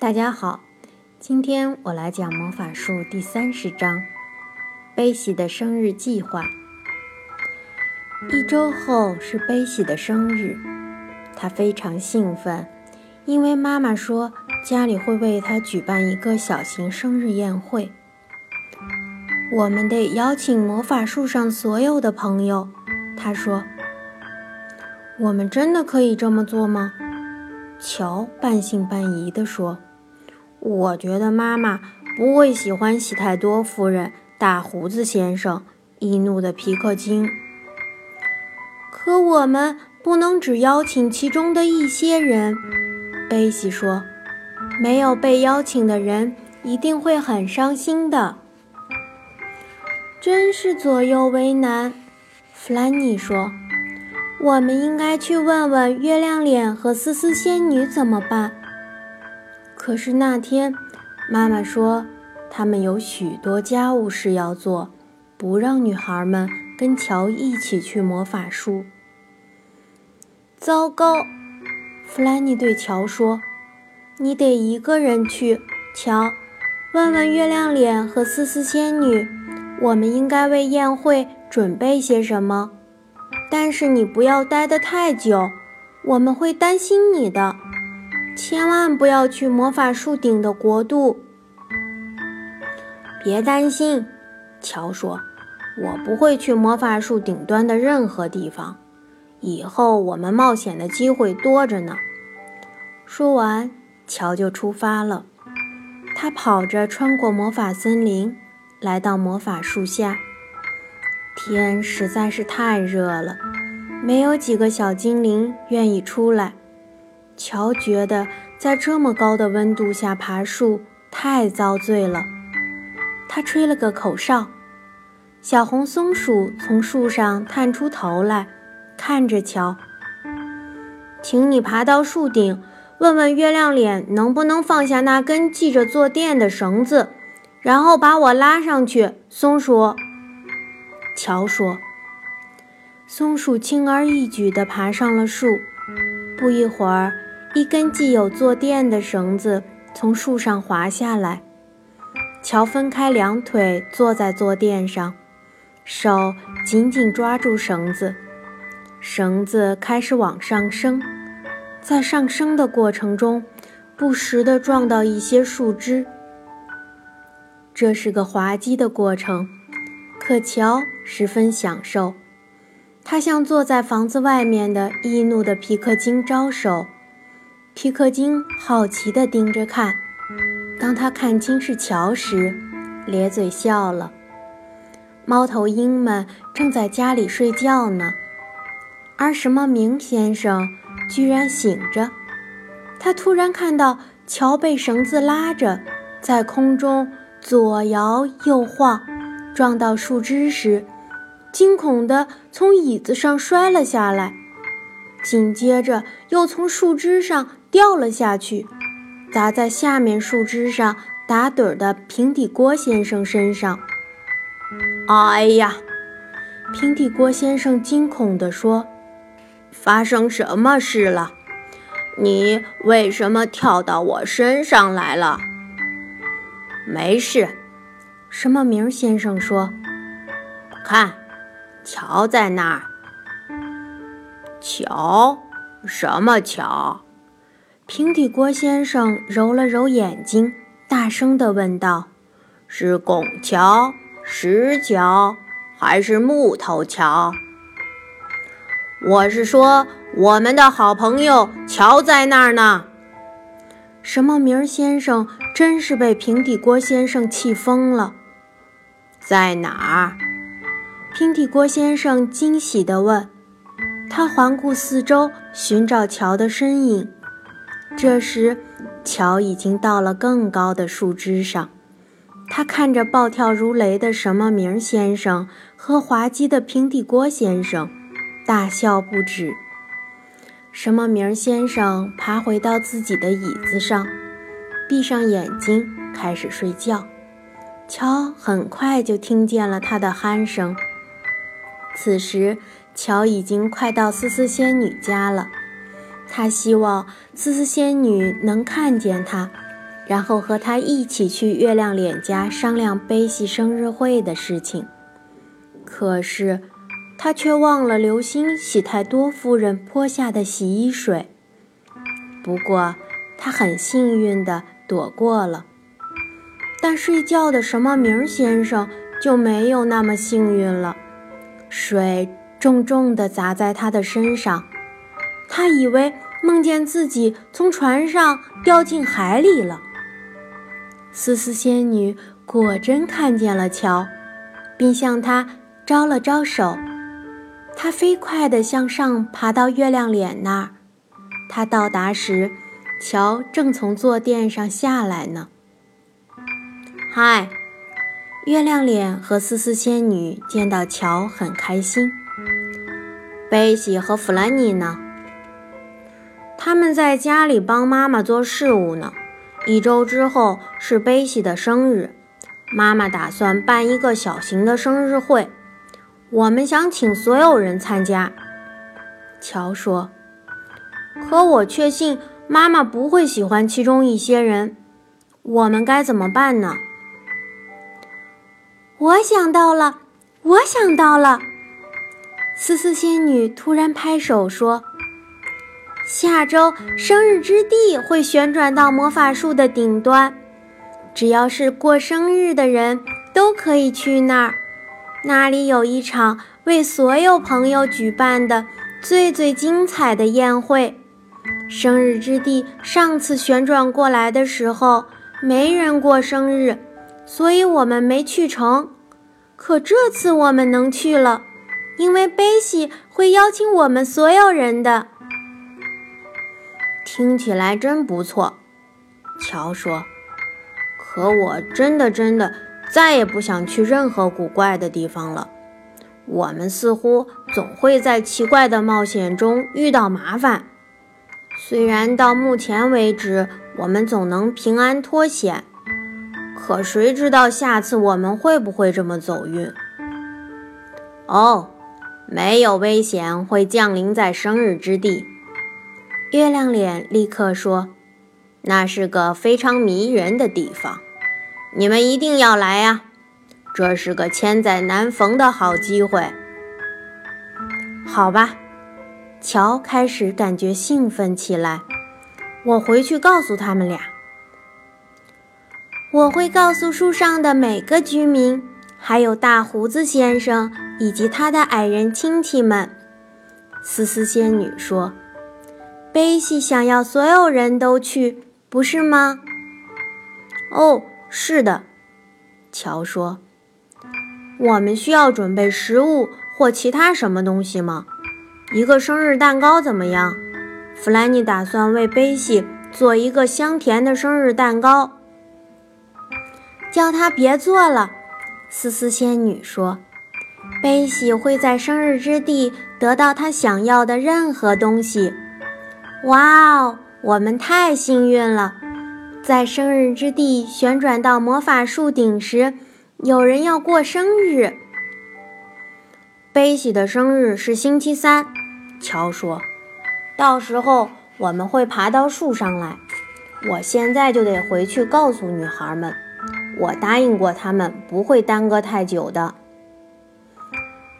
大家好，今天我来讲魔法术第三十章：悲喜的生日计划。一周后是悲喜的生日，他非常兴奋，因为妈妈说家里会为他举办一个小型生日宴会。我们得邀请魔法树上所有的朋友，他说。我们真的可以这么做吗？乔半信半疑地说：“我觉得妈妈不会喜欢喜太多夫人、大胡子先生、易怒的皮克金。可我们不能只邀请其中的一些人。”贝西说：“没有被邀请的人一定会很伤心的。”真是左右为难，弗兰妮说。我们应该去问问月亮脸和思思仙女怎么办。可是那天，妈妈说他们有许多家务事要做，不让女孩们跟乔一起去魔法树。糟糕，弗兰妮对乔说：“你得一个人去，乔，问问月亮脸和思思仙女，我们应该为宴会准备些什么。”但是你不要待得太久，我们会担心你的。千万不要去魔法树顶的国度。别担心，乔说：“我不会去魔法树顶端的任何地方。以后我们冒险的机会多着呢。”说完，乔就出发了。他跑着穿过魔法森林，来到魔法树下。天实在是太热了，没有几个小精灵愿意出来。乔觉得在这么高的温度下爬树太遭罪了。他吹了个口哨，小红松鼠从树上探出头来，看着乔。请你爬到树顶，问问月亮脸能不能放下那根系着坐垫的绳子，然后把我拉上去。松鼠。乔说：“松鼠轻而易举地爬上了树。不一会儿，一根系有坐垫的绳子从树上滑下来。乔分开两腿坐在坐垫上，手紧紧抓住绳子。绳子开始往上升，在上升的过程中，不时地撞到一些树枝。这是个滑稽的过程。”可乔十分享受，他向坐在房子外面的易怒的皮克金招手。皮克金好奇地盯着看，当他看清是乔时，咧嘴笑了。猫头鹰们正在家里睡觉呢，而什么明先生居然醒着。他突然看到乔被绳子拉着，在空中左摇右晃。撞到树枝时，惊恐地从椅子上摔了下来，紧接着又从树枝上掉了下去，砸在下面树枝上打盹的平底锅先生身上。哎呀！平底锅先生惊恐地说：“发生什么事了？你为什么跳到我身上来了？”没事。什么名先生说：“看，桥在那儿。”桥？什么桥？平底锅先生揉了揉眼睛，大声地问道：“是拱桥、石桥，还是木头桥？”我是说，我们的好朋友乔在那儿呢。什么名先生真是被平底锅先生气疯了。在哪儿？平底锅先生惊喜地问。他环顾四周，寻找乔的身影。这时，乔已经到了更高的树枝上。他看着暴跳如雷的什么名先生和滑稽的平底锅先生，大笑不止。什么名先生爬回到自己的椅子上，闭上眼睛，开始睡觉。乔很快就听见了他的鼾声。此时，乔已经快到思思仙女家了。他希望思思仙女能看见他，然后和他一起去月亮脸家商量悲喜生日会的事情。可是，他却忘了留心喜太多夫人泼下的洗衣水。不过，他很幸运地躲过了。但睡觉的什么明先生就没有那么幸运了，水重重地砸在他的身上，他以为梦见自己从船上掉进海里了。思思仙女果真看见了乔，并向他招了招手。他飞快地向上爬到月亮脸那儿。他到达时，乔正从坐垫上下来呢。嗨，月亮脸和思思仙女见到乔很开心。贝西和弗兰妮呢？他们在家里帮妈妈做事务呢。一周之后是贝西的生日，妈妈打算办一个小型的生日会，我们想请所有人参加。乔说：“可我确信妈妈不会喜欢其中一些人，我们该怎么办呢？”我想到了，我想到了！思思仙女突然拍手说。下周生日之地会旋转到魔法树的顶端，只要是过生日的人都可以去那儿。那里有一场为所有朋友举办的最最精彩的宴会。生日之地上次旋转过来的时候没人过生日，所以我们没去成。可这次我们能去了，因为贝西会邀请我们所有人的。听起来真不错，乔说。可我真的真的再也不想去任何古怪的地方了。我们似乎总会在奇怪的冒险中遇到麻烦。虽然到目前为止我们总能平安脱险，可谁知道下次我们会不会这么走运？哦，没有危险会降临在生日之地。月亮脸立刻说：“那是个非常迷人的地方，你们一定要来呀！这是个千载难逢的好机会。”好吧，乔开始感觉兴奋起来。我回去告诉他们俩。我会告诉树上的每个居民，还有大胡子先生以及他的矮人亲戚们。”思思仙女说。贝西想要所有人都去，不是吗？哦，是的，乔说。我们需要准备食物或其他什么东西吗？一个生日蛋糕怎么样？弗兰妮打算为贝西做一个香甜的生日蛋糕。叫他别做了，思思仙女说。贝西会在生日之地得到他想要的任何东西。哇哦，我们太幸运了！在生日之地旋转到魔法树顶时，有人要过生日。贝西的生日是星期三，乔说。到时候我们会爬到树上来。我现在就得回去告诉女孩们，我答应过她们不会耽搁太久的。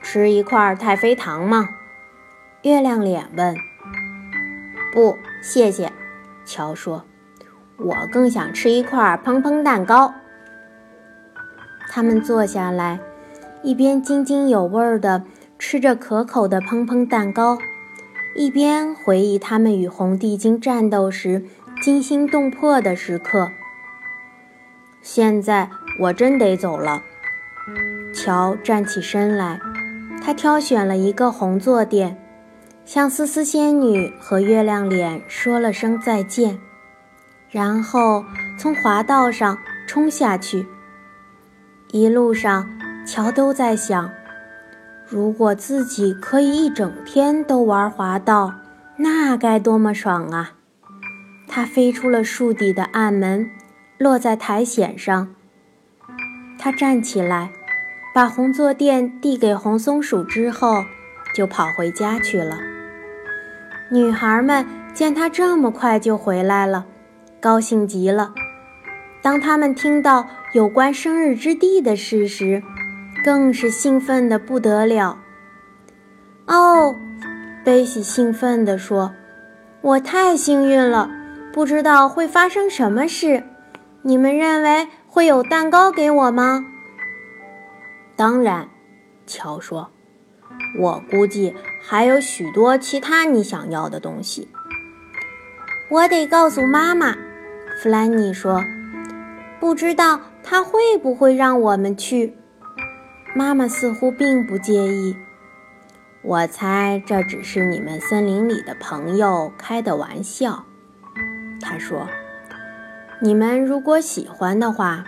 吃一块太妃糖吗？月亮脸问。不，谢谢，乔说。我更想吃一块砰砰蛋糕。他们坐下来，一边津津有味地吃着可口的砰砰蛋糕，一边回忆他们与红地精战斗时惊心动魄的时刻。现在我真得走了。乔站起身来，他挑选了一个红坐垫。向思思仙女和月亮脸说了声再见，然后从滑道上冲下去。一路上，乔都在想：如果自己可以一整天都玩滑道，那该多么爽啊！他飞出了树底的暗门，落在苔藓上。他站起来，把红坐垫递给红松鼠之后，就跑回家去了。女孩们见他这么快就回来了，高兴极了。当他们听到有关生日之地的事时，更是兴奋的不得了。哦，贝西兴奋地说：“我太幸运了，不知道会发生什么事。你们认为会有蛋糕给我吗？”当然，乔说：“我估计还有许多其他你想要的东西。”我得告诉妈妈，弗兰妮说：“不知道她会不会让我们去。”妈妈似乎并不介意。我猜这只是你们森林里的朋友开的玩笑，他说：“你们如果喜欢的话，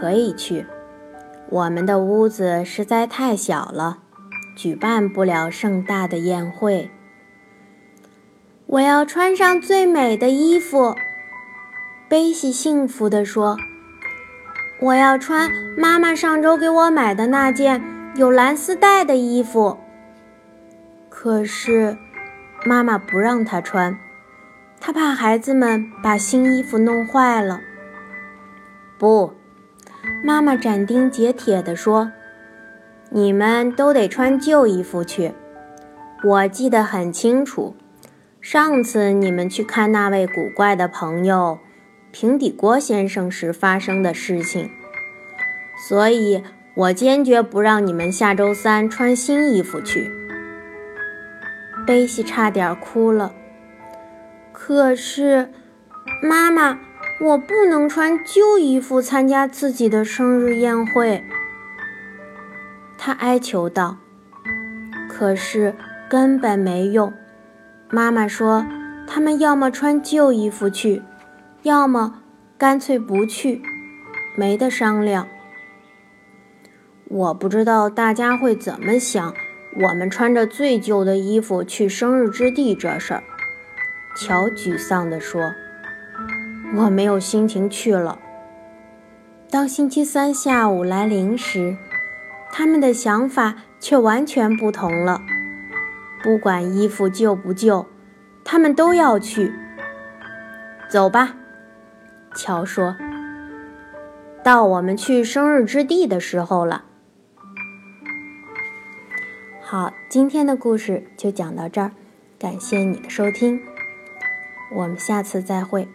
可以去。我们的屋子实在太小了，举办不了盛大的宴会。”我要穿上最美的衣服，贝西幸福地说。我要穿妈妈上周给我买的那件有蓝丝带的衣服。可是，妈妈不让她穿，她怕孩子们把新衣服弄坏了。不，妈妈斩钉截铁地说：“你们都得穿旧衣服去。我记得很清楚，上次你们去看那位古怪的朋友。”平底锅先生时发生的事情，所以我坚决不让你们下周三穿新衣服去。贝西差点哭了。可是，妈妈，我不能穿旧衣服参加自己的生日宴会。他哀求道。可是根本没用。妈妈说，他们要么穿旧衣服去。要么干脆不去，没得商量。我不知道大家会怎么想，我们穿着最旧的衣服去生日之地这事儿。乔沮丧地说：“我没有心情去了。”当星期三下午来临时，他们的想法却完全不同了。不管衣服旧不旧，他们都要去。走吧。乔说：“到我们去生日之地的时候了。”好，今天的故事就讲到这儿，感谢你的收听，我们下次再会。